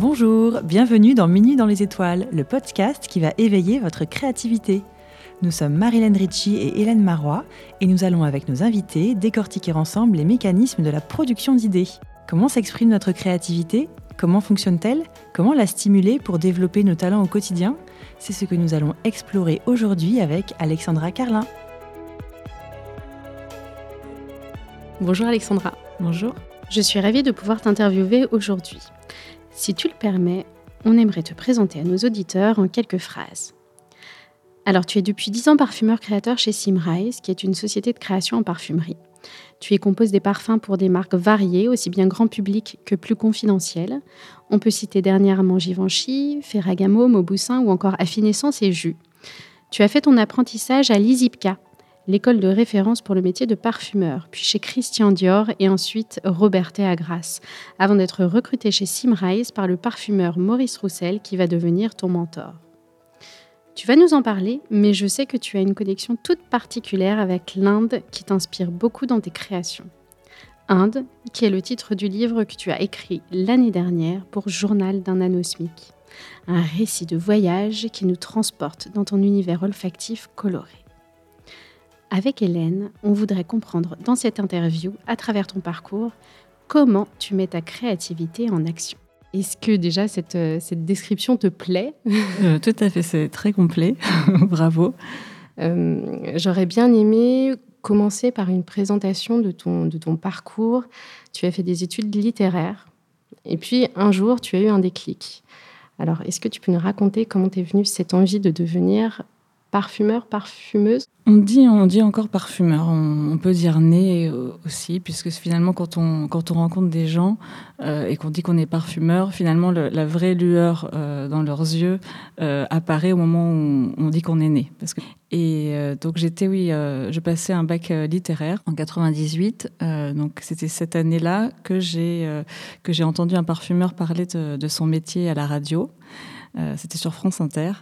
Bonjour, bienvenue dans Minuit dans les étoiles, le podcast qui va éveiller votre créativité. Nous sommes Marilyn Ritchie et Hélène Marois et nous allons avec nos invités décortiquer ensemble les mécanismes de la production d'idées. Comment s'exprime notre créativité? Comment fonctionne-t-elle? Comment la stimuler pour développer nos talents au quotidien? C'est ce que nous allons explorer aujourd'hui avec Alexandra Carlin. Bonjour Alexandra. Bonjour. Je suis ravie de pouvoir t'interviewer aujourd'hui. Si tu le permets, on aimerait te présenter à nos auditeurs en quelques phrases. Alors, tu es depuis 10 ans parfumeur créateur chez Simrise, qui est une société de création en parfumerie. Tu y composes des parfums pour des marques variées, aussi bien grand public que plus confidentielles. On peut citer dernièrement Givenchy, Ferragamo, Mauboussin ou encore Affinessence et Jus. Tu as fait ton apprentissage à l'ISIPCA, l'école de référence pour le métier de parfumeur, puis chez Christian Dior et ensuite Robertet Agras, avant d'être recruté chez Simrise par le parfumeur Maurice Roussel qui va devenir ton mentor. Tu vas nous en parler, mais je sais que tu as une connexion toute particulière avec l'Inde qui t'inspire beaucoup dans tes créations. Inde, qui est le titre du livre que tu as écrit l'année dernière pour Journal d'un anosmique. Un récit de voyage qui nous transporte dans ton univers olfactif coloré. Avec Hélène, on voudrait comprendre dans cette interview, à travers ton parcours, comment tu mets ta créativité en action. Est-ce que déjà cette, euh, cette, description te plaît? Euh, Tout à fait, c'est très complet. Bravo. Euh, j'aurais bien aimé commencer par une présentation de ton, de ton parcours. Tu as fait des études littéraires et puis un jour, tu as eu un déclic. Alors, est-ce que tu peux nous raconter comment t'es venue cette envie de devenir parfumeur, parfumeuse on dit, on dit encore parfumeur. On, peut dire nez aussi, puisque finalement, quand on, quand on rencontre des gens euh, et qu'on dit qu'on est parfumeur, finalement, la vraie lueur euh, dans leurs yeux euh, apparaît au moment où on, dit qu'on est né. Parce que, et donc, j'étais, oui, je passais un bac littéraire en 98. donc, c'était cette année-là que j'ai entendu un parfumeur parler de, son métier à la radio. c'était sur France Inter.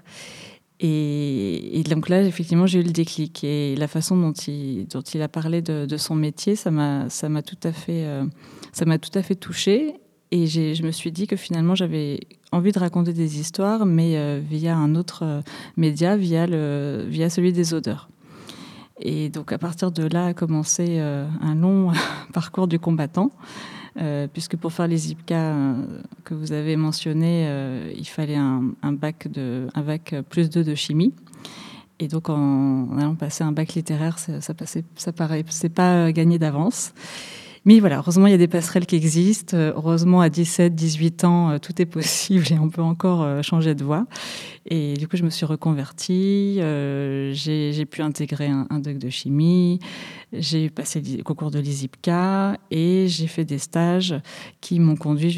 Et, donc là, effectivement, j'ai eu le déclic. Et la façon dont il, a parlé de, son métier, ça m'a, tout à fait, euh, tout à fait touchée. Et je me suis dit que finalement, j'avais envie de raconter des histoires, mais euh, via un autre euh, média, via celui des odeurs. Et donc, à partir de là a commencé un long parcours du combattant. Euh, puisque pour faire les IPCA euh, que vous avez mentionnés, euh, il fallait un, bac de, un bac plus 2 de chimie. Et donc, en, allant passer un bac littéraire, ça, ça, ça paraît, c'est pas gagné d'avance. Mais voilà, heureusement, il y a des passerelles qui existent. Heureusement, à 17, 18 ans, euh, tout est possible et on peut encore euh, changer de voie. Et du coup, je me suis reconvertie. Euh, j'ai pu intégrer un, doc de chimie. J'ai passé le concours de l'ISIPCA et j'ai fait des stages qui m'ont conduit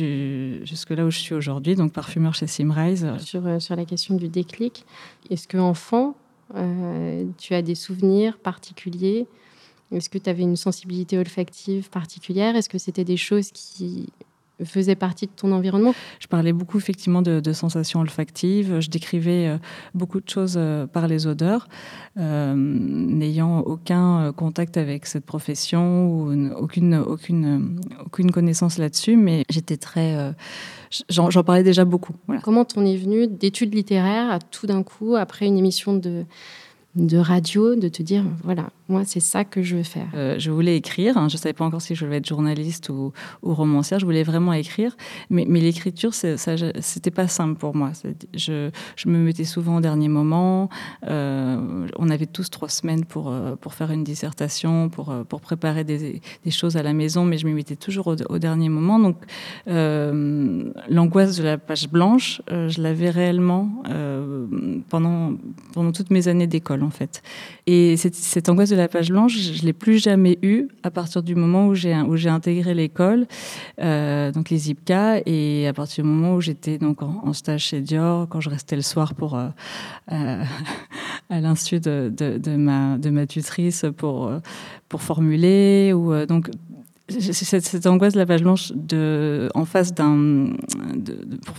jusque là où je suis aujourd'hui, donc parfumeur chez Simrise. Sur, la question du déclic, est-ce qu'enfant, euh, tu as des souvenirs particuliers est-ce que tu avais une sensibilité olfactive particulière? Est-ce que c'était des choses qui faisaient partie de ton environnement? Je parlais beaucoup effectivement de, sensations olfactives. Je décrivais euh, beaucoup de choses euh, par les odeurs, euh, n'ayant aucun contact avec cette profession ou aucune, aucune, aucune connaissance là-dessus, mais j'étais très... J'en parlais déjà beaucoup. Comment t'en es venu d'études littéraires à tout d'un coup, après une émission de de radio, de te dire, voilà, moi, c'est ça que je veux faire euh, Je voulais écrire. Hein. je ne savais pas encore si je voulais être journaliste ou, romancière. Je voulais vraiment écrire. Mais, mais l'écriture, c'était pas simple pour moi. Je, me mettais souvent au dernier moment. Euh, on avait tous trois semaines pour, euh, faire une dissertation, pour, préparer des, choses à la maison, mais je me mettais toujours au, dernier moment. Donc, l'angoisse de la page blanche, je l'avais réellement pendant toutes mes années d'école, en fait. Et cette, angoisse de la page blanche, je ne l'ai plus jamais eu à partir du moment où j'ai, intégré l'école, euh, donc les IPCA, et à partir du moment où j'étais donc en, stage chez Dior, quand je restais le soir pour, euh, euh, à l'insu de, de, ma, de ma tutrice pour, pour formuler. Ou, donc, cette, angoisse de la page blanche en face d'un.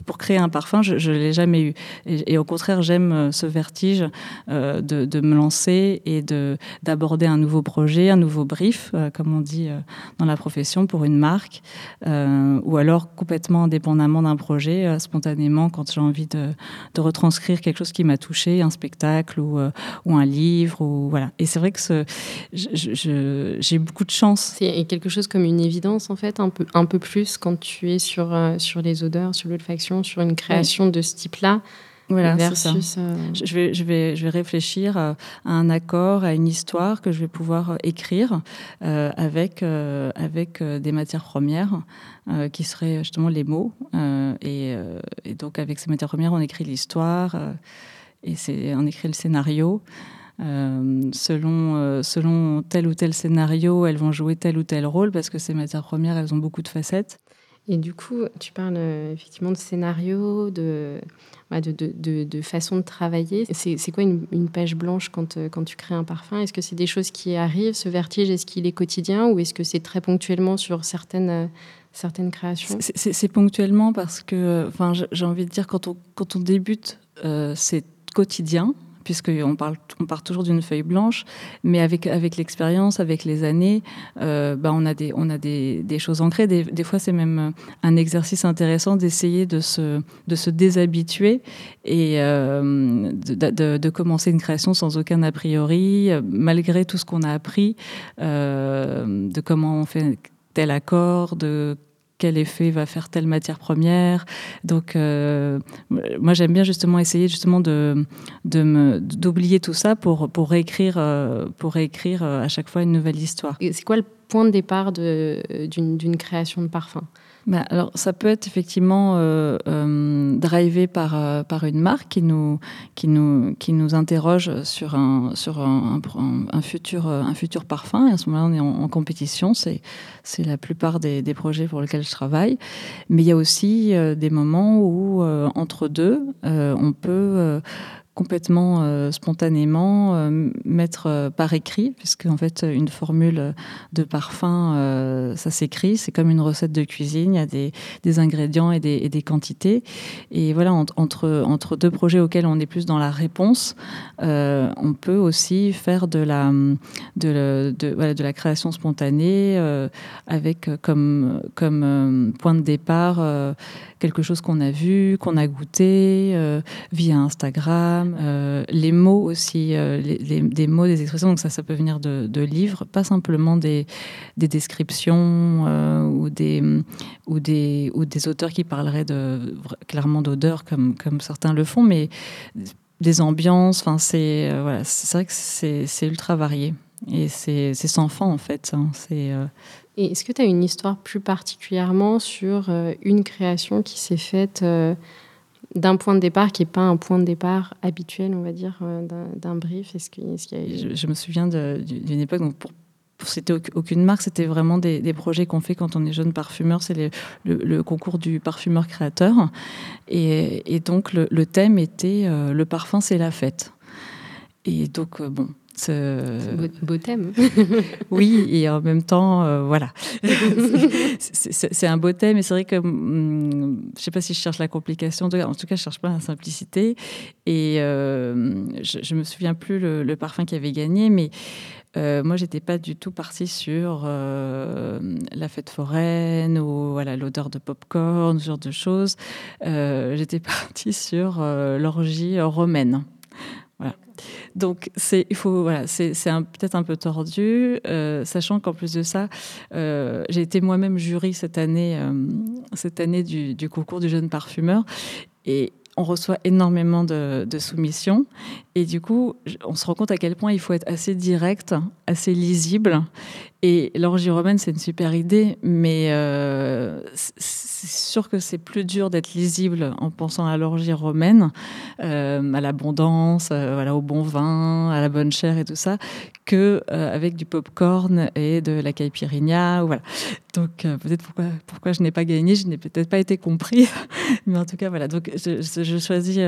Pour, créer un parfum, je ne l'ai jamais eu. Et, au contraire, j'aime euh, ce vertige euh, de, me lancer et d'aborder un nouveau projet, un nouveau brief, euh, comme on dit dans la profession, pour une marque, ou alors complètement indépendamment d'un projet, spontanément, quand j'ai envie de, retranscrire quelque chose qui m'a touché, un spectacle ou, un livre. Ou, voilà. Et c'est vrai que j'ai beaucoup de chance. C'est quelque chose comme une évidence, en fait, un peu, un peu plus quand tu es sur, euh, sur les odeurs, sur l'olfaction, sur une création oui. de ce type-là. Voilà, versus, euh... je, vais, je, vais, je vais réfléchir à un accord, à une histoire que je vais pouvoir écrire euh, avec, euh, avec des matières premières euh, qui seraient justement les mots. Et, et, donc, avec ces matières premières, on écrit l'histoire et on écrit le scénario. Euh, selon, euh, selon tel ou tel scénario, elles vont jouer tel ou tel rôle parce que ces matières premières, elles ont beaucoup de facettes. Et du coup, tu parles euh, effectivement de scénario, de, de, de, de, de, façon de travailler. C'est quoi une, une, page blanche quand, quand tu crées un parfum? Est-ce que c'est des choses qui arrivent, ce vertige, est-ce qu'il est quotidien ou est-ce que c'est très ponctuellement sur certaines, certaines créations? C'est ponctuellement parce que, enfin, j'ai envie de dire, quand on, quand on débute, euh, c'est quotidien puisqu'on parle, on part toujours d'une feuille blanche, mais avec, avec l'expérience, avec les années, euh, bah on a des, on a des, des choses ancrées. Des, des fois, c'est même un exercice intéressant d'essayer de se, de se déshabituer et euh, de, de, commencer une création sans aucun a priori, malgré tout ce qu'on a appris, euh, de comment on fait tel accord, de quel effet va faire telle matière première. Donc, euh, moi, j'aime bien justement essayer justement de, d'oublier tout ça pour, pour, réécrire, euh, pour réécrire à chaque fois une nouvelle histoire. C'est quoi le point de départ d'une création de parfum? Bah, alors, ça peut être effectivement euh, euh, drivé par, euh, par une marque qui nous, qui nous, qui nous interroge sur un, sur un, un, futur, un futur parfum. Et à ce moment-là, on est en, en compétition. C'est, c'est la plupart des, des, projets pour lesquels je travaille. Mais il y a aussi euh, des moments où, euh, entre deux, euh, on peut complètement euh, spontanément euh, mettre euh, par écrit, puisque en fait une formule de parfum, ça s'écrit, c'est comme une recette de cuisine, il y a des, des ingrédients et des, des, quantités. Et voilà, en, entre, entre deux projets auxquels on est plus dans la réponse, on peut aussi faire de la, de, la création spontanée avec comme, comme point de départ quelque chose qu'on a vu, qu'on a goûté via Instagram euh, les mots aussi, euh, les, des mots, des expressions, donc ça, ça peut venir de, livres, pas simplement des, des descriptions euh, ou, des, auteurs qui parleraient clairement d'odeur comme, certains le font, mais des ambiances, enfin c'est vrai que c'est ultra varié et c'est sans fin en fait. Hein, et est-ce que tu as une histoire plus particulièrement sur une création qui s'est faite d'un point de départ qui n'est pas un point de départ habituel, on va dire, euh, d'un brief est a... je, me souviens d'une époque, donc pour, c'était aucune marque, c'était vraiment des, projets qu'on fait quand on est jeune parfumeur. C'est le, concours du parfumeur créateur. Et, donc, le, le, thème était euh, Le parfum, c'est la fête. Et donc, euh, bon, euh... Beau, beau, thème. oui, et en même temps, euh, voilà. c'est un beau thème, et c'est vrai que hum, je ne sais pas si je cherche la complication, en tout cas, en tout cas je ne cherche pas la simplicité. Et euh, je ne me souviens plus le, le, parfum qui avait gagné, mais euh, moi, j'étais pas du tout partie sur la fête foraine ou voilà l'odeur de popcorn, ce genre de choses. J'étais partie sur l'orgie romaine. Donc c'est il faut voilà c'est peut-être un peu tordu, euh, sachant qu'en plus de ça, euh, j'ai été moi-même jury cette année euh, cette année du, du, concours du jeune parfumeur et on reçoit énormément de, de, soumissions. Et du coup on se rend compte à quel point il faut être assez direct, assez lisible et l'orgie romaine c'est une super idée mais euh, c'est sûr que c'est plus dur d'être lisible en pensant à l'orgie romaine, euh, à l'abondance, euh, voilà, au bon vin, à la bonne chair et tout ça, que avec du popcorn et de la caipirinha. Voilà. Donc peut-être pourquoi, je n'ai pas gagné, je n'ai peut-être pas été compris, mais en tout cas voilà. Donc je, choisis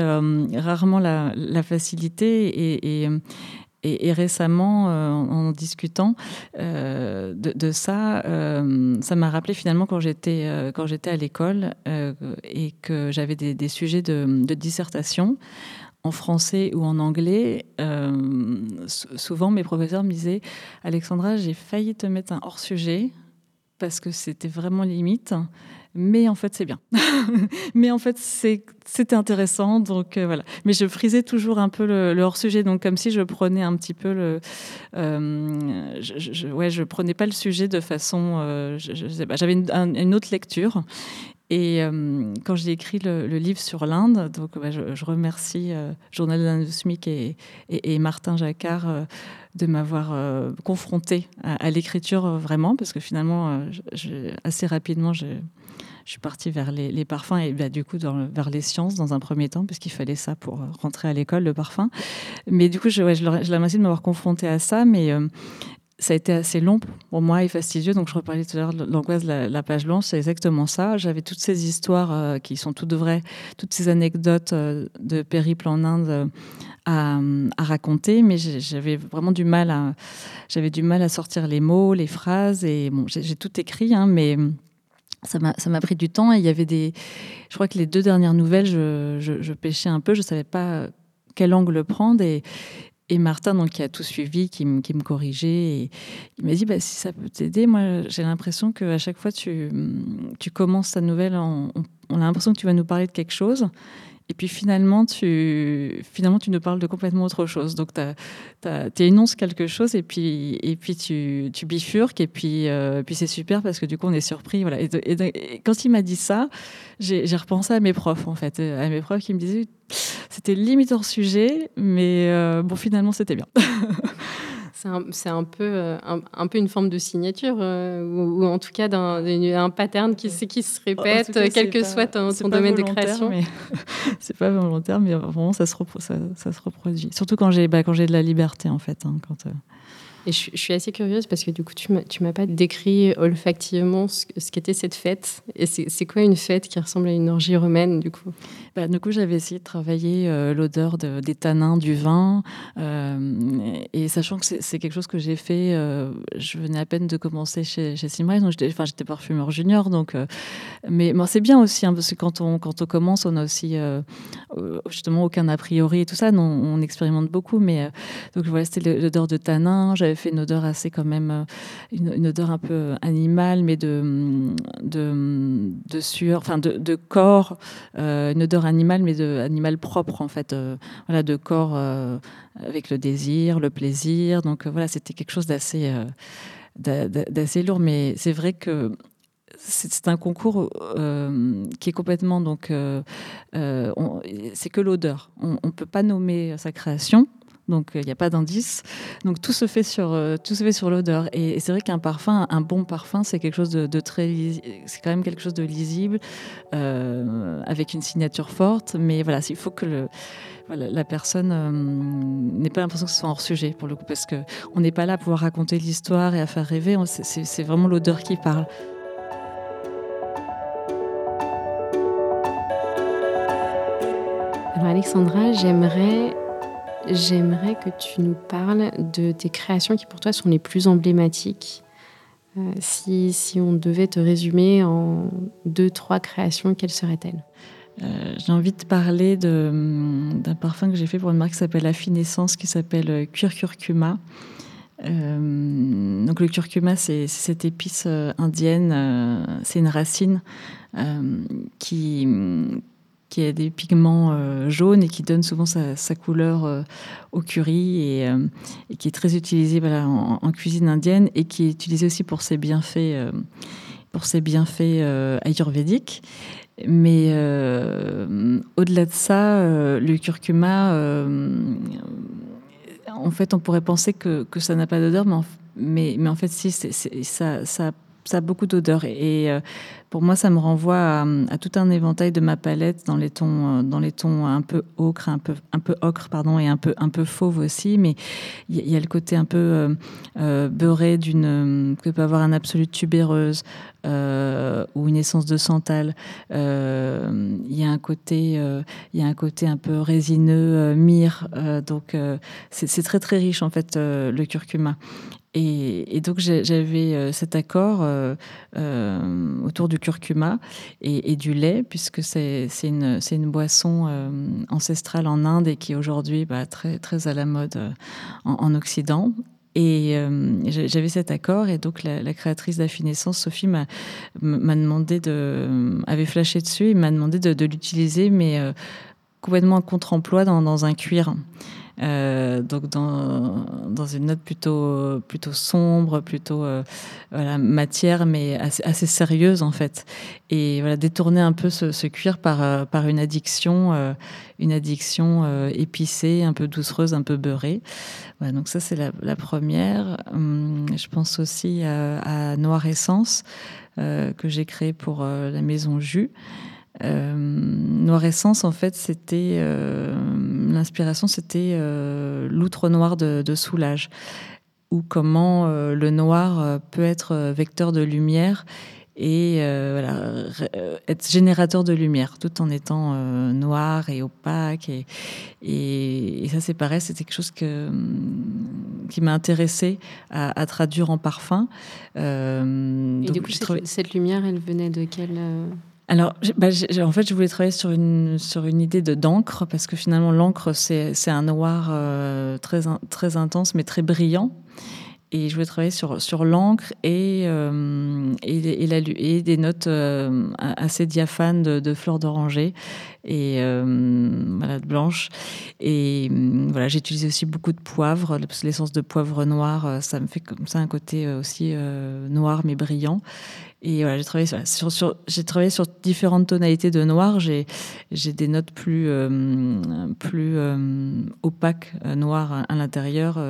rarement la, facilité et Et, récemment, en, discutant de, ça, ça m'a rappelé finalement quand j'étais quand j'étais à l'école et que j'avais des, sujets de, de dissertation en français ou en anglais, euh, souvent mes professeurs me disaient Alexandra, j'ai failli te mettre un hors-sujet parce que c'était vraiment limite, mais en fait c'est bien. mais en fait c'était intéressant, donc euh, voilà. Mais je frisais toujours un peu le, hors-sujet, donc comme si je prenais un petit peu le. Euh, je, ouais, je prenais pas le sujet de façon. J'avais une, autre lecture et euh, quand j'ai écrit le, livre sur l'Inde, donc bah, je, remercie euh, Journal de SMIC et, et, Martin Jacquard euh, de m'avoir confronté à, l'écriture vraiment, parce que finalement, assez rapidement, je, suis partie vers les, parfums et bah, du coup vers les sciences dans un premier temps, puisqu'il fallait ça pour rentrer à l'école, le parfum. Mais du coup, je, ouais, je, je remercie de m'avoir confronté à ça, mais ça a été assez long pour moi et fastidieux. Donc, je reparlais tout à l'heure de l'angoisse de la, page blanche. C'est exactement ça. J'avais toutes ces histoires euh, qui sont toutes vraies, toutes ces anecdotes euh, de périple en Inde euh, à, raconter, mais j'avais vraiment du mal à, j'avais du mal à sortir les mots, les phrases. Et bon, j'ai tout écrit, hein, mais ça m'a pris du temps. Et il y avait des, je crois que les deux dernières nouvelles, je, pêchais un peu. Je savais pas quel angle prendre et, et Martin, donc, qui a tout suivi, qui, qui me corrigeait, et il m'a dit bah, si ça peut t'aider, moi j'ai l'impression qu'à chaque fois tu, tu commences ta nouvelle, on, on a l'impression que tu vas nous parler de quelque chose, et puis finalement, tu, finalement, tu nous parles de complètement autre chose. Donc, tu énonces quelque chose et puis, et puis tu, bifurques. Et puis, euh, puis c'est super parce que du coup, on est surpris. Voilà. Et, quand il m'a dit ça, j'ai repensé à mes profs, en fait. À mes profs qui me disaient c'était limite hors sujet, mais euh, bon, finalement, c'était bien. C'est un, peu, euh, un, peu une forme de signature, euh, ou, en tout cas d'un un pattern qui, qui se répète, quel que soit ton, domaine de création. c'est pas volontaire, mais vraiment, ça se, ça, ça se reproduit. Surtout quand j'ai bah, de la liberté, en fait. Hein, quand, euh, et je, suis assez curieuse parce que du coup, tu ne m'as pas décrit olfactivement ce, qu'était cette fête. Et c'est quoi une fête qui ressemble à une orgie romaine, du coup? Bah, Du coup, j'avais essayé de travailler euh, l'odeur des tanins du vin. Euh, et, sachant que c'est quelque chose que j'ai fait, euh, je venais à peine de commencer chez, chez Simray, donc j'étais parfumeur junior. Donc, mais c'est bien aussi, hein, parce que quand on, quand on commence, on a aussi justement aucun a priori et tout ça. On expérimente beaucoup. Mais donc voilà, c'était l'odeur de tanin. Fait une odeur assez quand même, euh, une, odeur un peu animale, mais de, de, sueur, enfin de, de corps, euh, une odeur animale, mais de animal propre en fait, euh, voilà, de corps avec le désir, le plaisir. Donc voilà, c'était quelque chose d'assez d'assez lourd, mais c'est vrai que c'est un concours qui est complètement donc c'est que l'odeur. On ne peut pas nommer sa création donc il n'y a pas d'indice. Donc tout se fait sur euh, tout se fait sur l'odeur. Et, c'est vrai qu'un parfum, un bon parfum, c'est quelque chose de, très, c'est quand même quelque chose de lisible, euh, avec une signature forte. Mais voilà, il faut que la personne euh, n'ait pas l'impression que ce soit hors sujet pour le coup, parce que on n'est pas là pour raconter l'histoire et à faire rêver. C'est vraiment l'odeur qui parle. Alors Alexandra, j'aimerais J'aimerais que tu nous parles de tes créations qui pour toi sont les plus emblématiques. Euh, si, si, on devait te résumer en deux, trois créations, quelles seraient-elles? Euh, J'ai envie de parler d'un parfum que j'ai fait pour une marque qui s'appelle Affinescence, qui s'appelle euh, Cuir Curcuma. donc le curcuma, c'est cette épice indienne, c'est une racine qui, qui a des pigments euh, jaunes et qui donne souvent sa, couleur euh, au curry et, euh, qui est très utilisé en, cuisine indienne et qui est utilisé aussi pour ses bienfaits, pour ses bienfaits ayurvédiques. Mais au-delà de ça, le curcuma, en fait, on pourrait penser que, ça n'a pas d'odeur, mais, mais, en fait, si, ça, ça a beaucoup d'odeurs. Et, pour moi, ça me renvoie à, tout un éventail de ma palette dans les tons, euh, dans les tons un peu ocre, un peu, un peu ocre, pardon, et un peu, un peu fauve aussi. Mais il y, a le côté un peu euh, beurré d'une que peut avoir un absolu tubéreuse ou une essence de santal. Il y a un côté, il y a un côté un peu résineux, myrrhe. donc c'est très très riche en fait le curcuma. Et, donc j'avais euh, cet accord euh, euh, autour du curcuma et, du lait, puisque c'est une, boisson ancestrale en Inde et qui est aujourd'hui bah, très, à la mode en, Occident. Et j'avais cet accord, et donc la, créatrice d'Affinescence, Sophie, m'a demandé de, avait flashé dessus et m'a demandé de, l'utiliser, mais complètement en contre-emploi dans, un cuir. Euh, donc dans, dans, une note plutôt, plutôt sombre, plutôt euh, matière, mais assez, sérieuse en fait. Et voilà, détourner un peu ce, cuir par, euh, par une addiction, une addiction épicée, un peu doucereuse, un peu beurrée. Voilà, donc ça c'est la, la, première. Hum, je pense aussi à, à Noir Essence que j'ai créé pour la maison Jus. Euh, Noir Essence, en fait, c'était euh, l'inspiration, c'était euh, l'outre noir de, Soulage, ou comment le noir peut être vecteur de lumière et voilà, être générateur de lumière tout en étant noir et opaque. Et, et, ça, c'est pareil, c'était quelque chose que, qui m'a intéressé à, traduire en parfum. et du coup, cette, cette, lumière, elle venait de quelle alors, bah, en fait, je voulais travailler sur une, sur une idée de d'encre, parce que finalement, l'encre, c'est un noir euh, très, très intense, mais très brillant. Et je voulais travailler sur, sur l'encre et, euh, et, des notes euh, assez diaphanes de, fleurs d'oranger et blanche. Et voilà, j'ai utilisé aussi beaucoup de poivre, l'essence de poivre noir, ça me fait comme ça un côté aussi noir mais brillant. Et voilà, j'ai travaillé sur, différentes tonalités de noir. J'ai, des notes plus, euh, euh, opaques, euh, noires à, l'intérieur,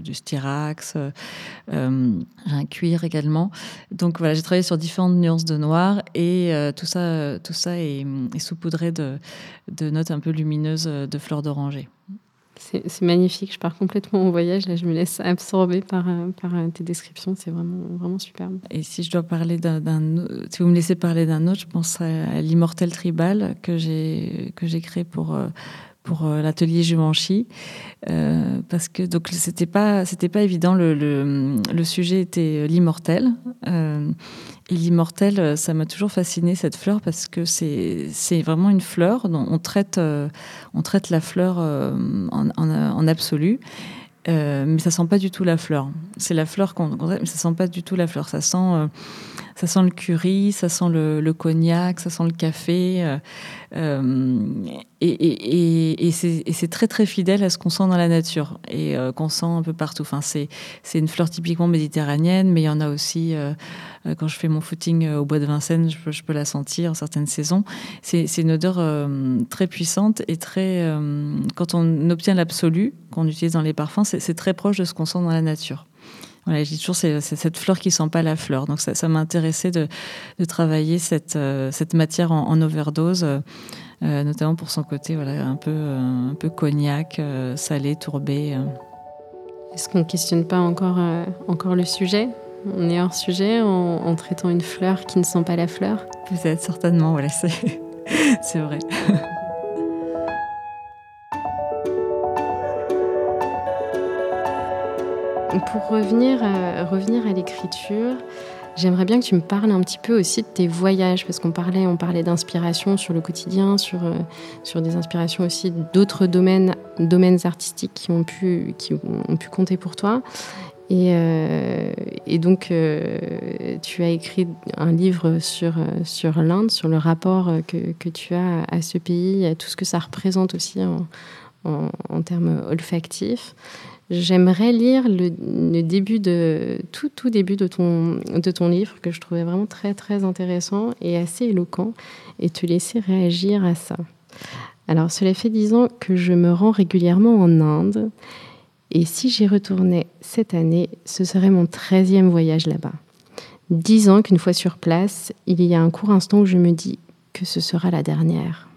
du styrax, un cuir également. Donc voilà, j'ai travaillé sur différentes nuances de noir et tout ça, est, est saupoudré de notes un peu lumineuses de fleurs d'oranger. C'est magnifique. Je pars complètement en voyage. Là, je me laisse absorber par, euh, par euh, tes descriptions. C'est vraiment, vraiment superbe. Et si je dois parler d'un, si vous me laissez parler d'un autre, je pense à, l'immortel tribal que j'ai créé pour euh, pour l'atelier Givenchy parce que donc c'était pas c'était pas évident le, le, sujet était l'immortel et l'immortel, euh, ça m'a toujours fasciné cette fleur parce que c'est vraiment une fleur dont on traite, euh, on traite la fleur euh, en, en, absolu. mais ça sent pas du tout la fleur. C'est la fleur qu'on mais ça sent pas du tout la fleur. Ça sent, ça sent le curry, ça sent le, cognac, ça sent le café. Euh, et, et, c'est très très fidèle à ce qu'on sent dans la nature et euh, qu'on sent un peu partout. Enfin, c'est une fleur typiquement méditerranéenne, mais il y en a aussi euh, quand je fais mon footing au bois de Vincennes, je peux, je peux la sentir en certaines saisons. C'est une odeur très puissante et très. quand on obtient l'absolu qu'on utilise dans les parfums, c'est très proche de ce qu'on sent dans la nature. Voilà, je dis toujours, c'est cette fleur qui sent pas la fleur. Donc ça, ça m'a intéressé de, de, travailler cette, euh, cette matière en, overdose, euh, notamment pour son côté voilà, un, peu, euh, un peu cognac, salé, tourbé. Est-ce qu'on ne questionne pas encore, encore le sujet? On est hors sujet en, en, traitant une fleur qui ne sent pas la fleur? Peut-être, certainement, voilà, c'est vrai. Pour revenir, euh, revenir à l'écriture, j'aimerais bien que tu me parles un petit peu aussi de tes voyages, parce qu'on parlait, on parlait d'inspiration sur le quotidien, sur, euh, des inspirations aussi d'autres domaines, domaines artistiques qui ont pu, compter pour toi. Et, euh, donc, tu as écrit un livre sur, l'Inde, sur le rapport que, tu as à ce pays, à tout ce que ça représente aussi en termes olfactifs. J'aimerais lire le, début de tout, tout début de ton, de ton livre que je trouvais vraiment très très intéressant et assez éloquent et te laisser réagir à ça. Alors cela fait dix ans que je me rends régulièrement en Inde et si j'y retournais cette année, ce serait mon treizième voyage là-bas. Dix ans qu'une fois sur place, il y a un court instant où je me dis que ce sera la dernière.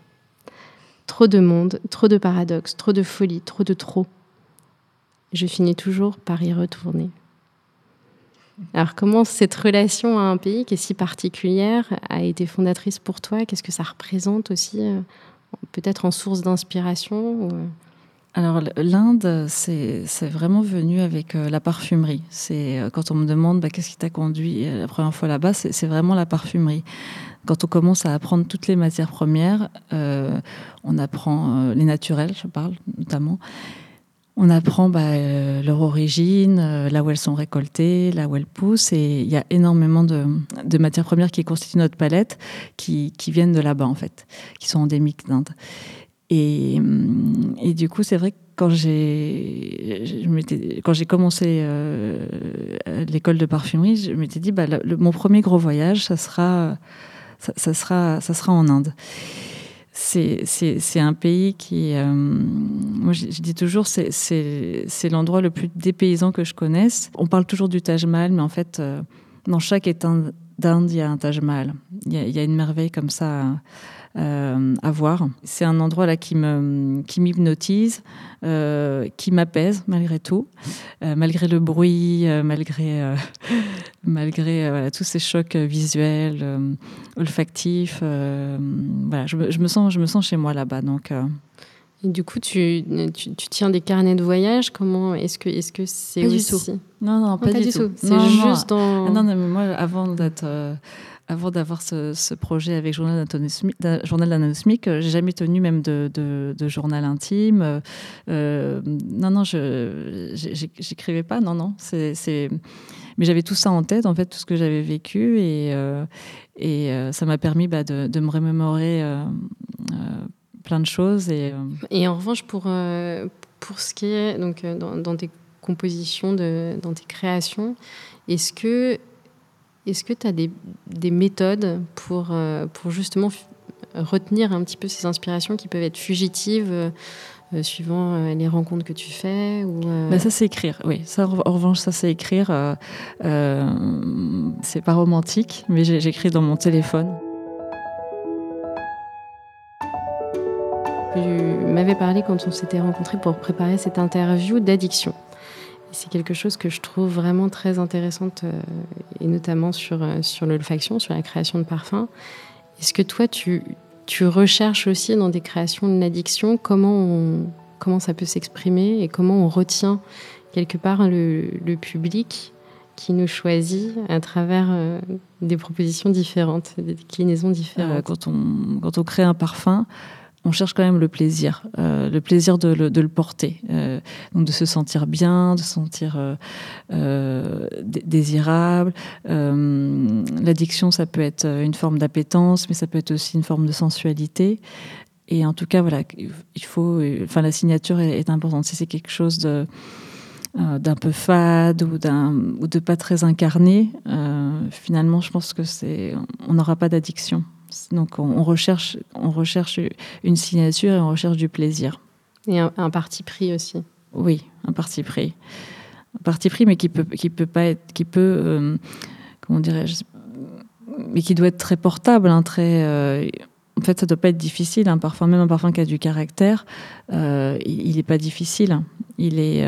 Trop de monde, trop de paradoxes, trop de folie, trop de trop. Je finis toujours par y retourner. Alors comment cette relation à un pays qui est si particulière a été fondatrice pour toi? Qu'est-ce que ça représente aussi euh, Peut-être en source d'inspiration euh? Alors l'Inde, c'est vraiment venu avec euh, la parfumerie. C'est quand on me demande bah, qu'est-ce qui t'a conduit la première fois là-bas, c'est vraiment la parfumerie. Quand on commence à apprendre toutes les matières premières, on apprend les naturels, je parle notamment, on apprend bah, euh, leur origine, euh, là où elles sont récoltées, là où elles poussent. Et il y a énormément de, matières premières qui constituent notre palette, qui, viennent de là-bas, en fait, qui sont endémiques d'Inde. Et, du coup, c'est vrai que quand j'ai, quand j'ai commencé euh, l'école de parfumerie, je m'étais dit, bah, mon premier gros voyage, ça sera, ça sera, ça sera en Inde c'est un pays qui, euh, moi je, dis toujours, c'est l'endroit le plus dépaysant que je connaisse. On parle toujours du Taj Mahal, mais en fait, euh, dans chaque État d'Inde, il y a un Taj Mahal. Il y, a, une merveille comme ça à voir. C'est un endroit là qui me qui m'hypnotise, euh, qui m'apaise malgré tout, euh, malgré le bruit, malgré malgré voilà, tous ces chocs visuels, olfactifs. voilà, je, je, me sens je me sens chez moi là-bas donc. Et du coup, tu, tu, tiens des carnets de voyage? Comment est-ce que est-ce que c'est aussi? Non, non, pas, du, tout. C'est juste dans. Ah non, non, mais moi, avant d'être avant d'avoir ce, projet avec Journal d'Anatomie, j'ai jamais tenu même de, journal intime. Euh, non, non, j'écrivais pas. Non, non. Mais j'avais tout ça en tête, en fait, tout ce que j'avais vécu, et, euh, euh, ça m'a permis bah, de, me remémorer plein de choses. Et, et en revanche, pour pour ce qui est donc dans, dans tes compositions, de, dans tes créations, est-ce que est-ce que tu as des, des, méthodes pour, euh, pour justement retenir un petit peu ces inspirations qui peuvent être fugitives euh, euh, suivant les rencontres que tu fais ou bah, Ça, c'est écrire, oui. Ça, en revanche, ça, c'est écrire. c'est pas romantique, mais j'écris dans mon téléphone. Tu m'avais parlé quand on s'était rencontrés pour préparer cette interview d'addiction. C'est quelque chose que je trouve vraiment très intéressante, euh, et notamment sur, euh, sur l'olfaction, sur la création de parfums. Est-ce que toi, tu, tu recherches aussi dans des créations de l'addiction comment, comment ça peut s'exprimer et comment on retient quelque part le, le public qui nous choisit à travers euh, des propositions différentes, des déclinaisons différentes? quand, on, quand on crée un parfum, on cherche quand même le plaisir, euh, le plaisir de le, porter, euh, de se sentir bien, de se sentir euh, désirable. L'addiction, ça peut être une forme d'appétence, mais ça peut être aussi une forme de sensualité. Et en tout cas, voilà, il faut, enfin, la signature est, importante. Si c'est quelque chose de d'un peu fade ou d'un ou de pas très incarné, finalement, je pense que c'est, on n'aura pas d'addiction. Donc on, recherche, on recherche une signature et on recherche du plaisir. Et un, parti pris aussi. Oui, un parti pris. Un parti pris, mais qui peut, qui peut pas être, qui peut, euh, comment dirais-je, mais qui doit être très portable, hein, très. Euh, en fait, ça doit pas être difficile. Un parfum, même un parfum qui a du caractère, euh, il n'est pas difficile. Il, est,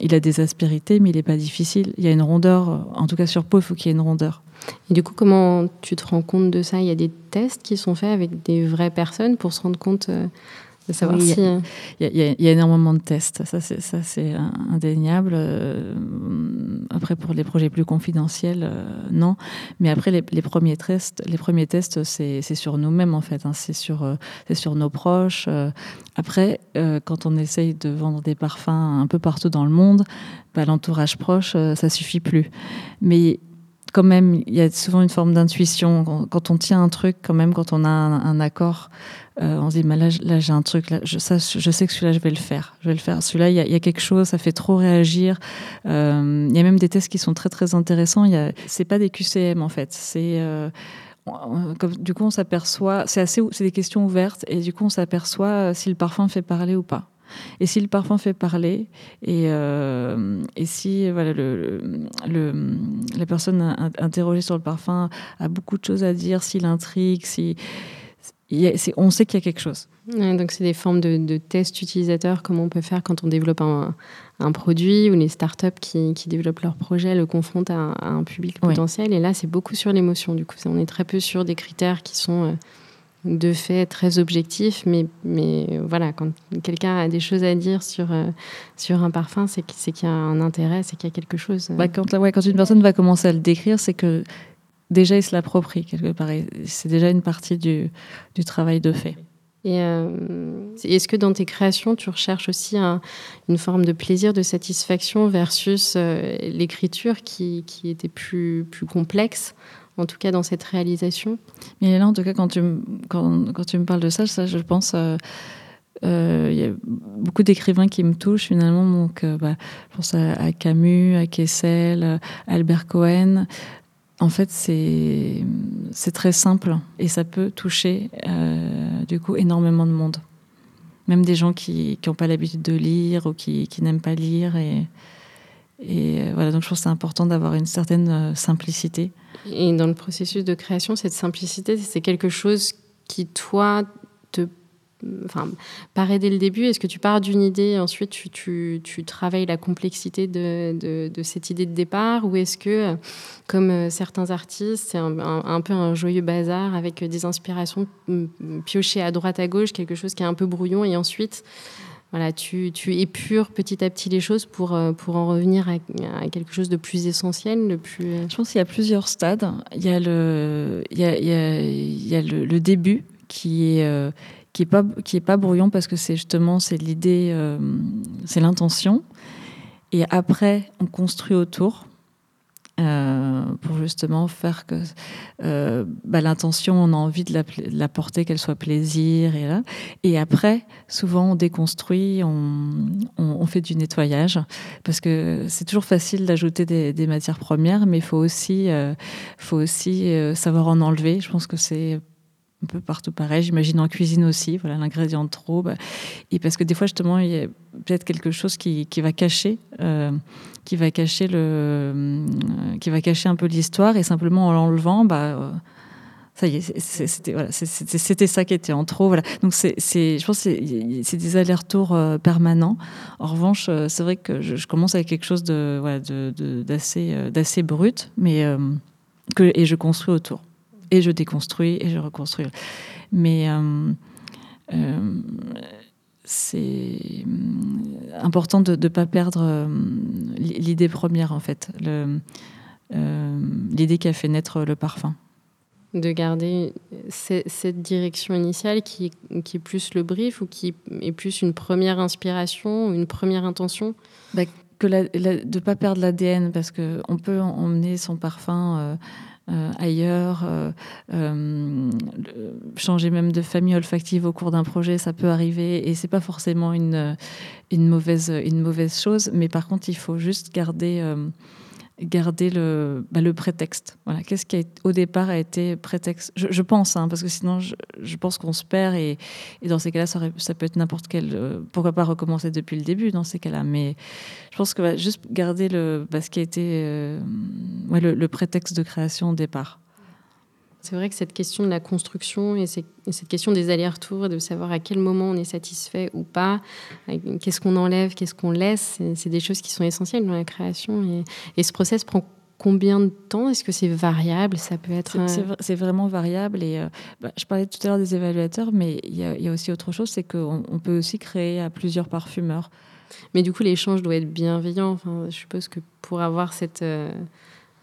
il a des aspérités, mais il n'est pas difficile. Il y a une rondeur, en tout cas sur peau, il faut qu'il y ait une rondeur. Et du coup, comment tu te rends compte de ça? Il y a des tests qui sont faits avec des vraies personnes pour se rendre compte euh, de savoir si. Euh, il y, a, énormément de tests, ça c'est, ça, c'est indéniable. Euh, après, pour les projets plus confidentiels, non. Mais après, les, premiers tests, les premiers tests c'est, sur nous-mêmes en fait, hein. c'est, sur, c'est sur nos proches. Après, quand on essaye de vendre des parfums un peu partout dans le monde, bah, l'entourage proche, ça suffit plus. Mais quand même, il y a souvent une forme d'intuition. Quand, on tient un truc, quand même, quand on a un, accord, euh, on se dit, là, j'ai un truc, là, je, sais que celui-là, je vais le faire. Je vais le faire. Celui-là, il y, a quelque chose, ça fait trop réagir. Euh, il y a même des tests qui sont très, très intéressants. Ce n'est pas des QCM, en fait. C'est. Euh, du coup, on s'aperçoit, c'est assez, c'est des questions ouvertes, et du coup, on s'aperçoit si le parfum fait parler ou pas. Et si le parfum fait parler, et, euh, et si voilà, le, le, la personne interrogée sur le parfum a beaucoup de choses à dire, s'il intrigue, si on sait qu'il y a quelque chose. donc c'est des formes de, tests utilisateurs comme on peut faire quand on développe un, produit ou les startups qui, qui développent leur projet le confrontent à, un public potentiel. Et là, c'est beaucoup sur l'émotion. Du coup, on est très peu sur des critères qui sont euh, de fait très objectifs. Mais, mais voilà, quand quelqu'un a des choses à dire sur, euh, sur un parfum, c'est qu'il y a un intérêt, c'est qu'il y a quelque chose. Euh. Bah, quand, ouais, quand une personne va commencer à le décrire, c'est que déjà il se l'approprie quelque part. C'est déjà une partie du, du travail de fait. Et euh, est-ce que dans tes créations, tu recherches aussi une forme de plaisir, de satisfaction versus euh, l'écriture qui, qui, était plus, plus complexe, en tout cas dans cette réalisation Mais là, en tout cas, quand tu, quand, quand tu me parles de ça, ça je pense. Euh, il y a beaucoup d'écrivains qui me touchent finalement. Donc, bah, je pense à, Camus, à Kessel, à Albert Cohen, en fait, c'est très simple et ça peut toucher euh, du coup énormément de monde. Même des gens qui n'ont pas l'habitude de lire ou qui, n'aiment pas lire. Et, et euh, voilà, donc je pense que c'est important d'avoir une certaine euh, simplicité. Et dans le processus de création, cette simplicité, c'est quelque chose qui, toi, te enfin, paraît dès le début Est-ce que tu pars d'une idée et ensuite tu, travailles la complexité de, cette idée de départ? Ou est-ce que, comme euh, certains artistes, c'est un, peu un joyeux bazar avec des inspirations piochées à droite à gauche, quelque chose qui est un peu brouillon et ensuite voilà, tu, épures petit à petit les choses pour, euh, pour en revenir à, quelque chose de plus essentiel, de plus... Euh, Je pense qu'il y a plusieurs stades. Il y a le, il y a, il y a, le, début qui est, qui est pas qui est pas brouillon parce que c'est justement c'est l'idée, euh, c'est l'intention. Et après, on construit autour euh, pour justement faire que euh, bah, l'intention, on a envie de la, la porter, qu'elle soit plaisir et là. Et après, souvent, on déconstruit, on, on, fait du nettoyage parce que c'est toujours facile d'ajouter des, des, matières premières, mais il faut aussi, faut aussi savoir en enlever. Je pense que c'est un peu partout pareil. J'imagine en cuisine aussi, voilà, l'ingrédient trop. Bah, et parce que des fois, justement, il y a peut-être quelque chose qui, qui va cacher, euh, qui va cacher le, euh, qui va cacher un peu l'histoire, et simplement en l'enlevant, bah, euh, ça y est, c'était voilà, ça qui était en trop. Voilà. Donc c'est, je pense, c'est des allers-retours permanents. En revanche, c'est vrai que je, commence avec quelque chose de, voilà, d'assez, d'assez brut, mais que et je construis autour et je déconstruis et je reconstruis. Mais euh, euh, c'est euh, important de ne pas perdre l'idée première, en fait, l'idée qui a fait naître le parfum. De garder cette direction initiale qui, qui, est plus le brief ou qui est plus une première inspiration, une première intention? Bah, que De ne pas perdre l'ADN, parce qu'on peut emmener son parfum euh, ailleurs, euh, euh, changer même de famille olfactive au cours d'un projet, ça peut arriver et c'est pas forcément une, une, mauvaise, une mauvaise chose, mais par contre, il faut juste garder garder le, bah, le prétexte. Voilà. Qu'est-ce qui au départ a été prétexte? Je, pense, hein, parce que sinon je, je pense qu'on se perd et, et dans ces cas-là, ça, ça, peut être n'importe quel. Euh, pourquoi pas recommencer depuis le début dans ces cas-là Mais je pense que va juste garder le, bah, ce qui a été euh, le, le prétexte de création au départ. C'est vrai que cette question de la construction et, cette question des allers-retours, de savoir à quel moment on est satisfait ou pas, qu'est-ce qu'on enlève, qu'est-ce qu'on laisse, c'est des choses qui sont essentielles dans la création. Et, ce process prend combien de temps? Est-ce que c'est variable? Ça peut être. C'est vraiment variable. Et euh, bah, je parlais tout à l'heure des évaluateurs, mais il y, a aussi autre chose, c'est qu'on on peut aussi créer à plusieurs parfumeurs. Mais du coup, l'échange doit être bienveillant. Enfin, je suppose que pour avoir cette euh,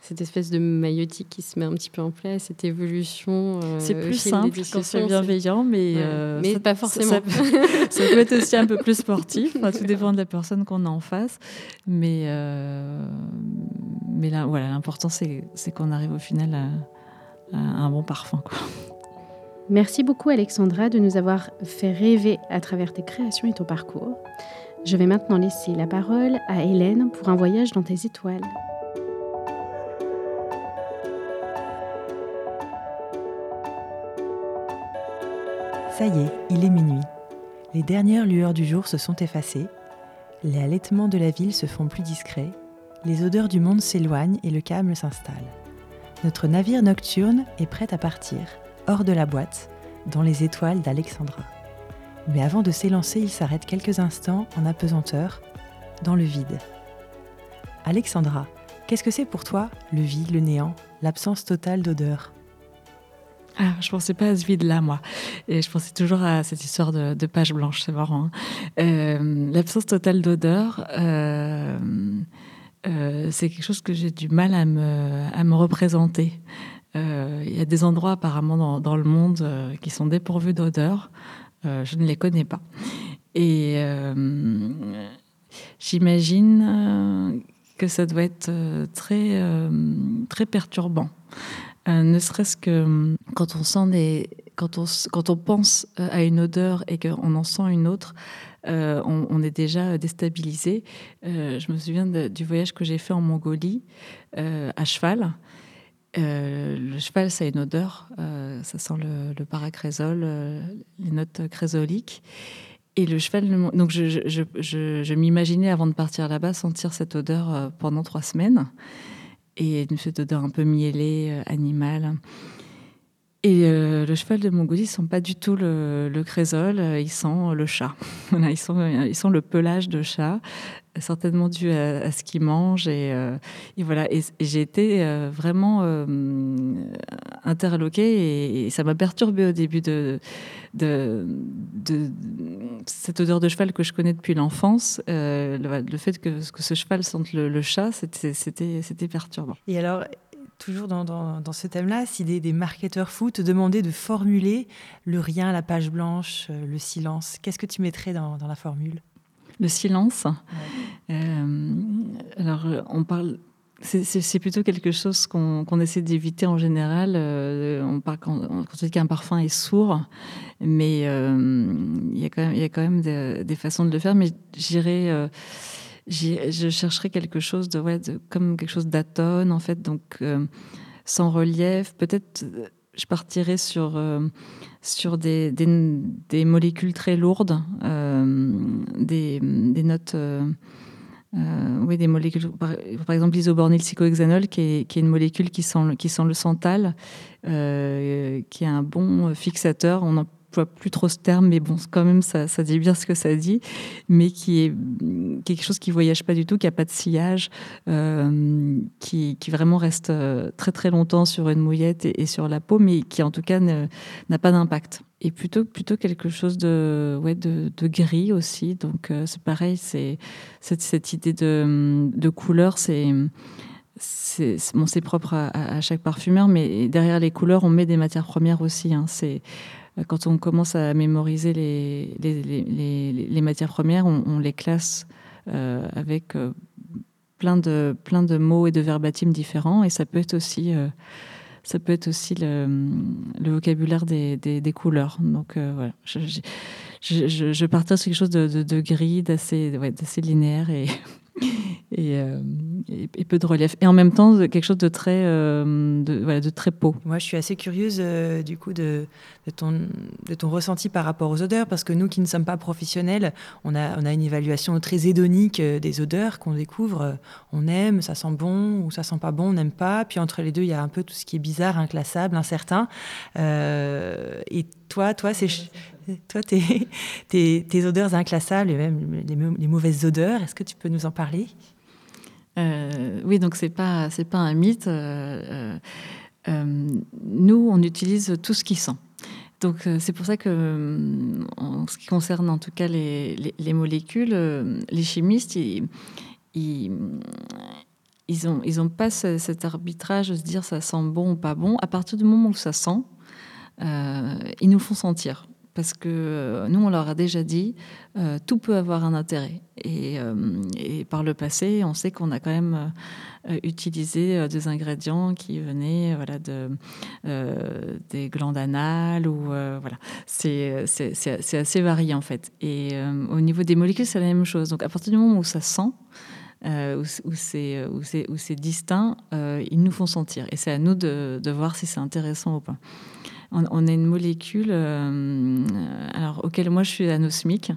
cette espèce de maïotique qui se met un petit peu en place, cette évolution. Euh, c'est plus simple quand c'est bienveillant, mais, euh, mais pas forcément. Ça, peut être aussi un peu plus sportif, tout dépend de la personne qu'on a en face. Mais, euh, mais là, voilà, l'important, c'est, qu'on arrive au final à, un bon parfum. Quoi. Merci beaucoup, Alexandra, de nous avoir fait rêver à travers tes créations et ton parcours. Je vais maintenant laisser la parole à Hélène pour un voyage dans tes étoiles. Ça y est, il est minuit. Les dernières lueurs du jour se sont effacées, les allaitements de la ville se font plus discrets, les odeurs du monde s'éloignent et le calme s'installe. Notre navire nocturne est prêt à partir, hors de la boîte, dans les étoiles d'Alexandra. Mais avant de s'élancer, il s'arrête quelques instants en apesanteur, dans le vide. Alexandra, qu'est-ce que c'est pour toi le vide, le néant, l'absence totale d'odeur? Ah, je pensais pas à ce vide-là, moi. Et je pensais toujours à cette histoire de, page blanche, c'est marrant. Hein. Euh, l'absence totale d'odeur, euh, euh, c'est quelque chose que j'ai du mal à me, représenter. Il y a des endroits apparemment dans, dans le monde qui sont dépourvus d'odeur. je ne les connais pas. Et j'imagine que ça doit être très, très perturbant. Euh, ne serait-ce que hum, quand on sent des, quand on, quand on pense euh, à une odeur et qu'on en sent une autre, euh, on, est déjà déstabilisé. je me souviens du voyage que j'ai fait en Mongolie à cheval. le cheval, ça a une odeur, ça sent le, le paracrésol, les notes crésoliques. Et le cheval, donc je, je, je, je m'imaginais avant de partir là-bas sentir cette odeur pendant trois semaines et une odeur un peu mielée, euh, animale. Et euh, le cheval de Mongolie, ils sent pas du tout le, le crésol, euh, ils sentent le chat. Voilà, ils, sont, ils sont le pelage de chat, certainement dû à, ce qu'ils mangent. Et, et, voilà, et, j'ai été vraiment interloquée et, ça m'a perturbée au début de, de, de, cette odeur de cheval que je connais depuis l'enfance. le, fait que, que, ce cheval sente le, le chat, c'était perturbant. Et alors, toujours dans, dans, ce thème-là, si des, marketeurs fous te demandaient de formuler le rien, la page blanche, euh, le silence, qu'est-ce que tu mettrais dans, dans la formule? Le silence? Euh, alors, on parle. C'est plutôt quelque chose qu'on essaie d'éviter en général. Euh, on parle quand, on dit qu'un parfum est sourd, mais il y a quand même, y a quand même des, façons de le faire. Mais j'irais je chercherais quelque chose de, comme quelque chose d'atone, en fait, donc euh, sans relief. Peut-être euh, je partirais sur, euh, sur des, des, molécules très lourdes, des, des, notes. oui, des molécules, par, exemple l'isobornyl cyclohexanol, qui est, qui est, une molécule qui sent, qui sent le santal, qui est un bon fixateur. Vois plus trop ce terme, mais bon, quand même, ça, dit bien ce que ça dit, mais qui est quelque chose qui voyage pas du tout, qui a pas de sillage, euh, qui, vraiment reste euh, très très longtemps sur une mouillette et, sur la peau, mais qui en tout cas n'a pas d'impact. Et plutôt, plutôt quelque chose de, ouais, de, gris aussi. Donc euh, c'est pareil, c'est cette, idée de, de couleur, c'est c'est bon, propre à, chaque parfumeur, mais derrière les couleurs, on met des matières premières aussi. Hein. Quand on commence à mémoriser les, matières premières, on, les classe euh, avec euh, plein, de, plein de mots et de verbatim différents. Et ça peut être aussi, ça peut être aussi le, vocabulaire des, couleurs. Donc voilà, je, je, je, sur quelque chose de, gris, d'assez linéaire et Euh, et, peu de relief. Et en même temps, quelque chose de très, euh, de, voilà, de très peau. Moi, je suis assez curieuse euh, du coup de, de, ton, de ton ressenti par rapport aux odeurs, parce que nous qui ne sommes pas professionnels, on a, on a une évaluation très hédonique des odeurs qu'on découvre. On aime, ça sent bon, ou ça sent pas bon, on n'aime pas. Puis entre les deux, il y a un peu tout ce qui est bizarre, inclassable, incertain. et toi, toi, c'est toi, tes, tes, odeurs inclassables et même les, mauvaises odeurs, est-ce que tu peux nous en parler? Euh, oui, donc c'est pas c'est pas un mythe. Euh, euh, nous, on utilise tout ce qui sent. Donc c'est pour ça que, en ce qui concerne en tout cas les, les, molécules, les chimistes, ils, ils, ils ont ils ont pas cet arbitrage de se dire ça sent bon ou pas bon. À partir du moment où ça sent, ils nous font sentir parce que euh, nous, on leur a déjà dit, euh, tout peut avoir un intérêt. Et, euh, par le passé, on sait qu'on a quand même utilisé des ingrédients qui venaient voilà, de, des glandes anales, ou voilà. C'est assez varié en fait. Et au niveau des molécules, c'est la même chose. Donc à partir du moment où ça sent, euh, où, c'est distinct, ils nous font sentir. Et c'est à nous de voir si c'est intéressant ou pas on, a une molécule euh, alors, auquel moi je suis anosmique,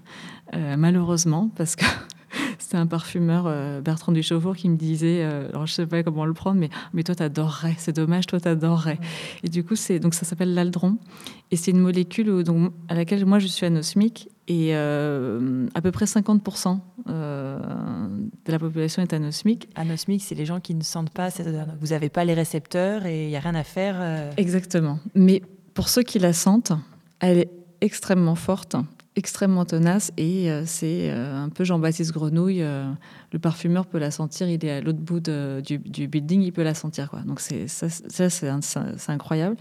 euh, malheureusement, parce que c'était un parfumeur, Bertrand Duchaufour, qui me disait, alors je sais pas comment le prendre, mais, mais toi, t'adorerais. C'est dommage, toi, t'adorerais. Et du coup, c'est, donc ça s'appelle l'aldron. Et c'est une molécule donc, à laquelle moi, je suis anosmique. Et à peu près 50% de la population est anosmique. Anosmique, c'est les gens qui ne sentent pas cette odeur. Vous n'avez pas les récepteurs et il n'y a rien à faire. Exactement. Mais pour ceux qui la sentent, elle est extrêmement forte, extrêmement tenace et euh, c'est euh, un peu Jean-Baptiste Grenouille. Euh, le parfumeur peut la sentir, il est à l'autre bout du, building, il peut la sentir. Quoi. Donc c'est, ça, c'est, incroyable.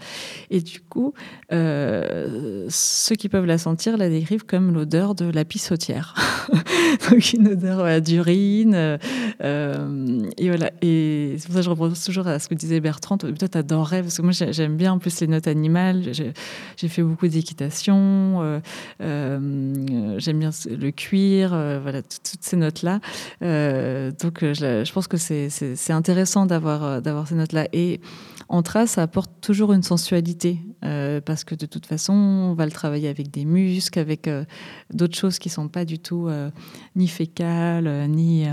Et du coup, ceux qui peuvent la sentir la décrivent comme l'odeur de la pissotière. Donc une odeur d'urine. et voilà. Et c'est pour ça que je reprends toujours à ce que disait Bertrand. Toi, t'adorerais, parce que moi j'aime bien en plus les notes animales. J'ai, fait beaucoup d'équitation. Euh, j'aime bien le cuir, euh, voilà, toutes ces notes-là. Euh, donc, je, pense que c'est intéressant d'avoir d'avoir ces notes-là. Et en trace, ça apporte toujours une sensualité, parce que de toute façon, on va le travailler avec des muscles, avec d'autres choses qui sont pas du tout ni fécales, ni,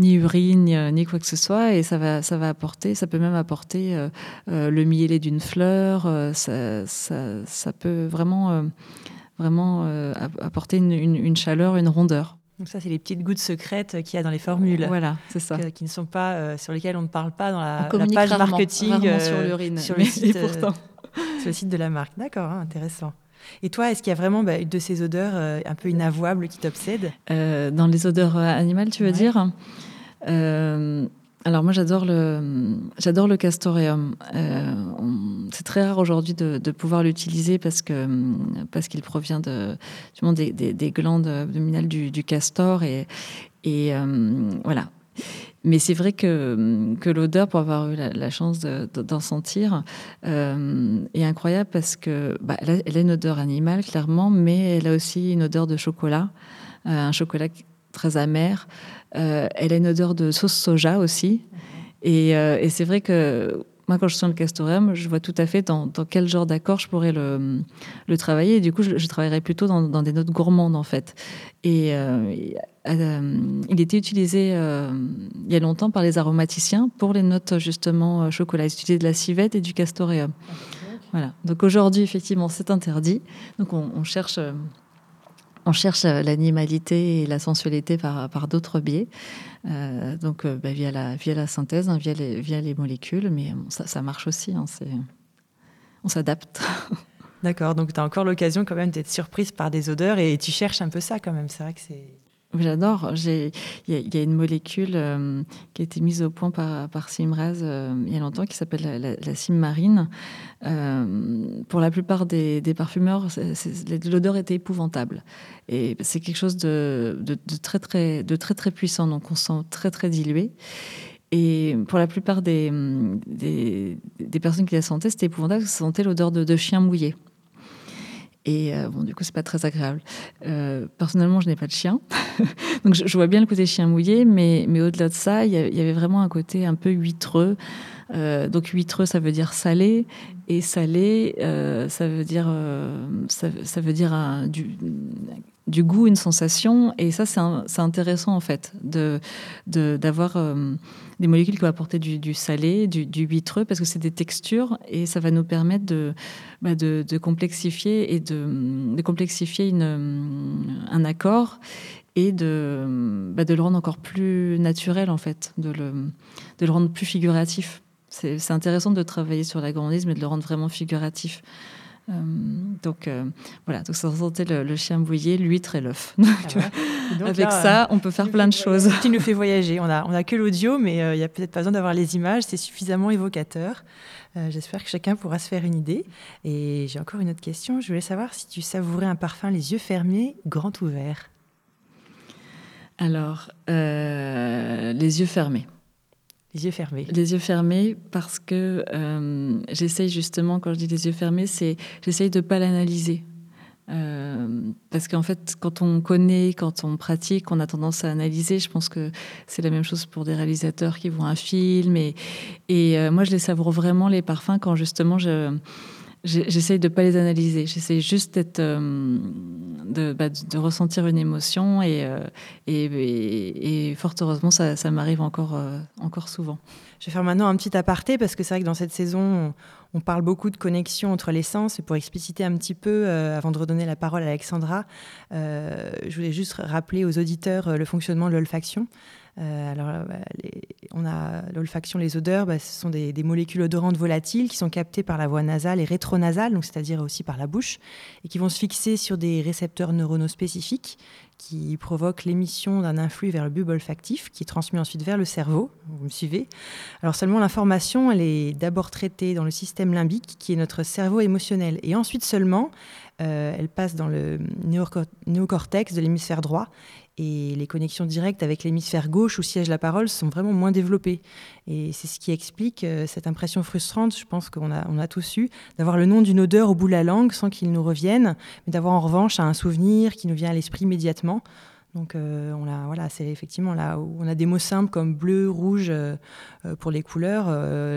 ni urine, ni quoi que ce soit. Et ça va, ça va apporter, ça peut même apporter le mielé d'une fleur. Ça, peut vraiment vraiment euh, apporter une, chaleur, une rondeur. Donc ça, c'est les petites gouttes secrètes qu'il y a dans les formules. Voilà, c'est ça. qui ne sont pas, euh, sur lesquelles on ne parle pas dans la, page marketing. Euh, sur l'urine. Sur, le site, pourtant. sur le site de la marque. D'accord, hein, intéressant. Et toi, est-ce qu'il y a vraiment bah, une de ces odeurs un peu inavouables qui t'obsèdent? Dans les odeurs animales, tu veux dire? Alors moi j'adore le j'adore le castoreum. Euh, c'est très rare aujourd'hui de, pouvoir l'utiliser parce que parce qu'il provient de des, des, glandes abdominales du, castor et et euh, voilà. Mais c'est vrai que, que l'odeur, pour avoir eu la, chance d'en sentir, euh, est incroyable parce que bah, elle, a, une odeur animale clairement, mais elle a aussi une odeur de chocolat, un chocolat très amer. Euh, elle a une odeur de sauce soja aussi. Euh, et, c'est vrai que moi, quand je sens le castoreum, je vois tout à fait dans, quel genre d'accord je pourrais le, le, travailler. Et du coup, je, travaillerais plutôt dans, des notes gourmandes, en fait. Et euh, il était utilisé il y a longtemps par les aromaticiens pour les notes, justement, chocolat. Ils utilisaient de la civette et du castoreum. Voilà. Donc aujourd'hui, effectivement, c'est interdit. Donc on, on cherche on cherche euh, l'animalité et la sensualité par, d'autres biais, euh, donc euh, bah, via, la, via la synthèse, hein, via, les, molécules, mais ça, ça marche aussi, hein, on s'adapte. D'accord, donc tu as encore l'occasion quand même d'être surprise par des odeurs et tu cherches un peu ça quand même, c'est vrai que c'est... J'adore. Il y, a une molécule euh, qui a été mise au point par, par Simraz euh, il y a longtemps qui s'appelle la, la, cime marine. Euh, pour la plupart des, parfumeurs, l'odeur était épouvantable. Et c'est quelque chose de, très, très, puissant, donc on sent très très dilué. Et pour la plupart des, personnes qui la sentaient, c'était épouvantable, ça sentait l'odeur de, de chien mouillé. Et euh, bon, du coup, c'est pas très agréable. Euh, personnellement, je n'ai pas de chien, donc je, vois bien le côté chien mouillé, mais, mais au-delà de ça, il y, avait vraiment un côté un peu huîtreux. Euh, donc huîtreux, ça veut dire salé, et salé, ça veut dire ça, veut dire du, du goût, une sensation. Et ça, c'est intéressant en fait de d'avoir euh, des molécules qui vont apporter du, salé, du, du, parce que c'est des textures et ça va nous permettre de, bah, de, complexifier et de, de complexifier une, un accord et de, bah, de le rendre encore plus naturel en fait, de le, de le rendre plus figuratif. C'est intéressant de travailler sur l'agrandisme et de le rendre vraiment figuratif. Euh, donc euh, voilà, donc ça sentait le, chien bouillé, l'huître et l'œuf. Ah avec ça, on peut faire plein de choses. Qui nous fait voyager. On a, on a que l'audio, mais euh, il n'y a peut-être pas besoin d'avoir les images. C'est suffisamment évocateur. J'espère que chacun pourra se faire une idée. Et j'ai encore une autre question. Je voulais savoir si tu savourais un parfum les yeux fermés, grand ouverts. Alors, les yeux fermés. Les yeux fermés. Les yeux fermés parce que euh, j'essaye justement, quand je dis les yeux fermés, c'est j'essaye de ne pas l'analyser. Euh, parce qu'en fait, quand on connaît, quand on pratique, on a tendance à analyser. Je pense que c'est la même chose pour des réalisateurs qui voient un film. Et, et euh, moi, je les savoure vraiment, les parfums, quand justement je, J'essaye de ne pas les analyser. J'essaye juste euh, de, bah, de, ressentir une émotion et, euh, et, fort heureusement, ça, ça m'arrive encore, euh, encore souvent. Je vais faire maintenant un petit aparté parce que c'est vrai que dans cette saison, on, parle beaucoup de connexion entre les sens. Et pour expliciter un petit peu, avant de redonner la parole à Alexandra, je voulais juste rappeler aux auditeurs le fonctionnement de l'olfaction. Euh, alors, euh, bah, on a l'olfaction, les odeurs, bah, ce sont des, molécules odorantes volatiles qui sont captées par la voie nasale et rétronasale, donc c'est-à-dire aussi par la bouche, et qui vont se fixer sur des récepteurs neuronaux spécifiques qui provoquent l'émission d'un influx vers le bulbe olfactif, qui est transmis ensuite vers le cerveau. Vous me suivez Alors seulement l'information, elle est d'abord traitée dans le système limbique, qui est notre cerveau émotionnel, et ensuite seulement, euh, elle passe dans le néocortex de l'hémisphère droit et les connexions directes avec l'hémisphère gauche où siège la parole sont vraiment moins développées. Et c'est ce qui explique euh, cette impression frustrante, je pense qu'on a, a tous eu, d'avoir le nom d'une odeur au bout de la langue sans qu'il nous revienne, mais d'avoir en revanche un souvenir qui nous vient à l'esprit immédiatement. Donc euh, on a, voilà, c'est effectivement là où on a des mots simples comme bleu, rouge euh, euh, pour les couleurs.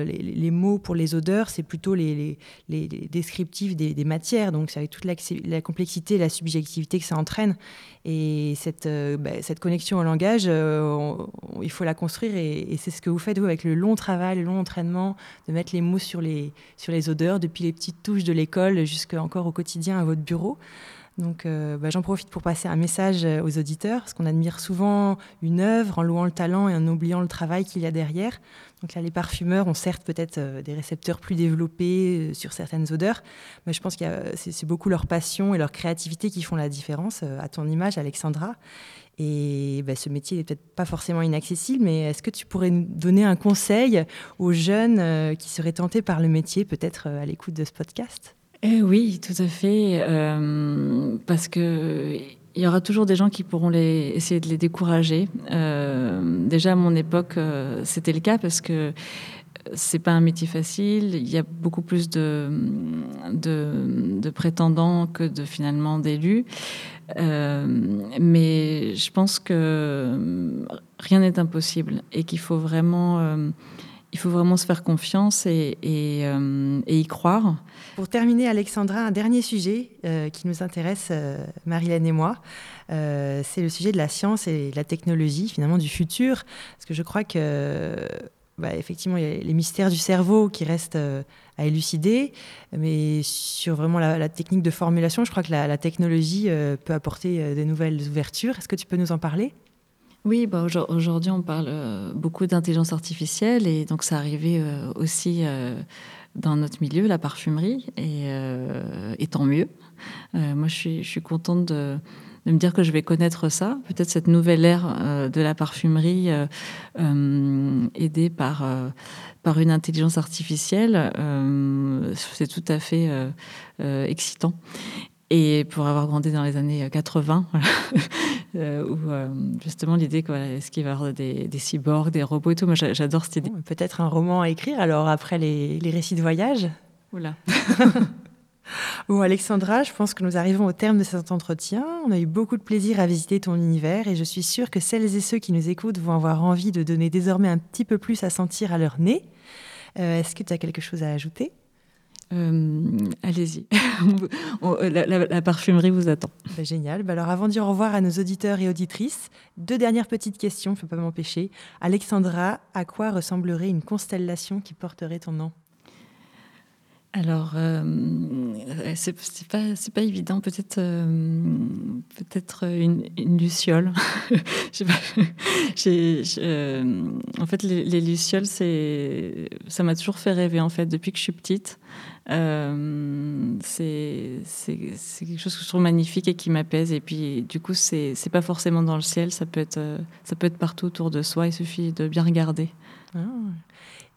Les, mots pour les odeurs, c'est plutôt les, descriptifs des, matières. Donc c'est avec toute la, complexité et la subjectivité que ça entraîne. Et cette, bah, cette connexion au langage, il faut la construire et, c'est ce que vous faites vous avec le long travail, le long entraînement, de mettre les mots sur les, sur les odeurs, depuis les petites touches de l'école jusqu'à encore au quotidien à votre bureau. Donc euh, bah, j'en profite pour passer un message euh, aux auditeurs, parce qu'on admire souvent une œuvre en louant le talent et en oubliant le travail qu'il y a derrière. Donc là, les parfumeurs ont certes peut-être euh, des récepteurs plus développés sur certaines odeurs, mais je pense que c'est beaucoup leur passion et leur créativité qui font la différence, à ton image, Alexandra. Et bah, ce métier n'est peut-être pas forcément inaccessible, mais est-ce que tu pourrais nous donner un conseil aux jeunes qui seraient tentés par le métier, peut-être à l'écoute de ce podcast? Eh oui, tout à fait, euh, parce que il y aura toujours des gens qui pourront essayer de les décourager. Euh, déjà à mon époque, euh, c'était le cas parce que c'est pas un métier facile. Il y a beaucoup plus de, prétendants que de finalement d'élus. mais je pense que rien n'est impossible et qu'il faut vraiment il faut vraiment se faire confiance et, y croire. Pour terminer, Alexandra, un dernier sujet euh, qui nous intéresse, euh, Marilène et moi, c'est le sujet de la science et la technologie, finalement du futur. Parce que je crois que, bah, effectivement, il y a les mystères du cerveau qui restent à élucider, mais sur vraiment la, technique de formulation, je crois que la, technologie peut apporter de nouvelles ouvertures. Est-ce que tu peux nous en parler? Oui, bah aujourd'hui on parle euh, beaucoup d'intelligence artificielle et donc ça arrivait euh, aussi euh, dans notre milieu, la parfumerie, et, tant mieux. moi je suis, contente de, me dire que je vais connaître ça, peut-être cette nouvelle ère de la parfumerie aidée par, par une intelligence artificielle, c'est tout à fait excitant. Et pour avoir grandi dans les années 80, euh, où euh, justement l'idée, est-ce qu'il va y avoir des, cyborgs, des robots et tout, moi j'adore cette idée. Peut-être un roman à écrire alors après les, récits de voyage Oula Bon, Alexandra, je pense que nous arrivons au terme de cet entretien. On a eu beaucoup de plaisir à visiter ton univers et je suis sûre que celles et ceux qui nous écoutent vont avoir envie de donner désormais un petit peu plus à sentir à leur nez. Euh, est-ce que tu as quelque chose à ajouter? Euh, allez-y, la, parfumerie vous attend. Bah, génial. Bah, alors avant de dire au revoir à nos auditeurs et auditrices, deux dernières petites questions, je ne peux pas m'empêcher. Alexandra, à quoi ressemblerait une constellation qui porterait ton nom? Alors, euh, c'est pas pas évident. Peut-être euh, peut-être une, luciole. en fait, les, les lucioles, c'est ça m'a toujours fait rêver. En fait, depuis que je suis petite, euh, c'est quelque chose que je trouve magnifique et qui m'apaise. Et puis, du coup, c'est pas forcément dans le ciel. Ça peut être ça peut être partout autour de soi. Il suffit de bien regarder. Ah.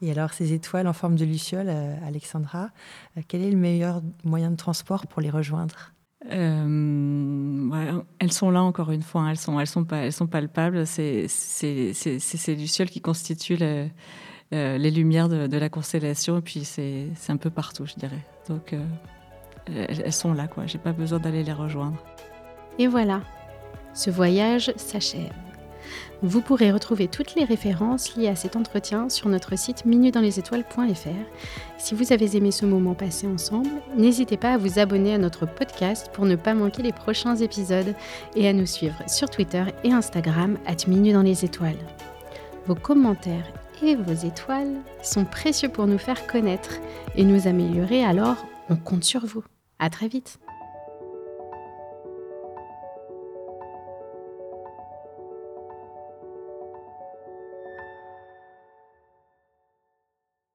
Et alors, ces étoiles en forme de luciole, euh, Alexandra, euh, quel est le meilleur moyen de transport pour les rejoindre? Euh, elles sont là encore une fois, hein. elles sont, elles sont pas, elles sont palpables. C'est ces lucioles qui constituent les lumières de, la constellation, et puis c'est un peu partout, je dirais. Donc elles, elles, sont là, quoi. J'ai pas besoin d'aller les rejoindre. Et voilà, ce voyage s'achève. Vous pourrez retrouver toutes les références liées à cet entretien sur notre site minutdanslesétoiles.fr. Si vous avez aimé ce moment passé ensemble, n'hésitez pas à vous abonner à notre podcast pour ne pas manquer les prochains épisodes et à nous suivre sur Twitter et Instagram at dans les étoiles. Vos commentaires et vos étoiles sont précieux pour nous faire connaître et nous améliorer, alors on compte sur vous. À très vite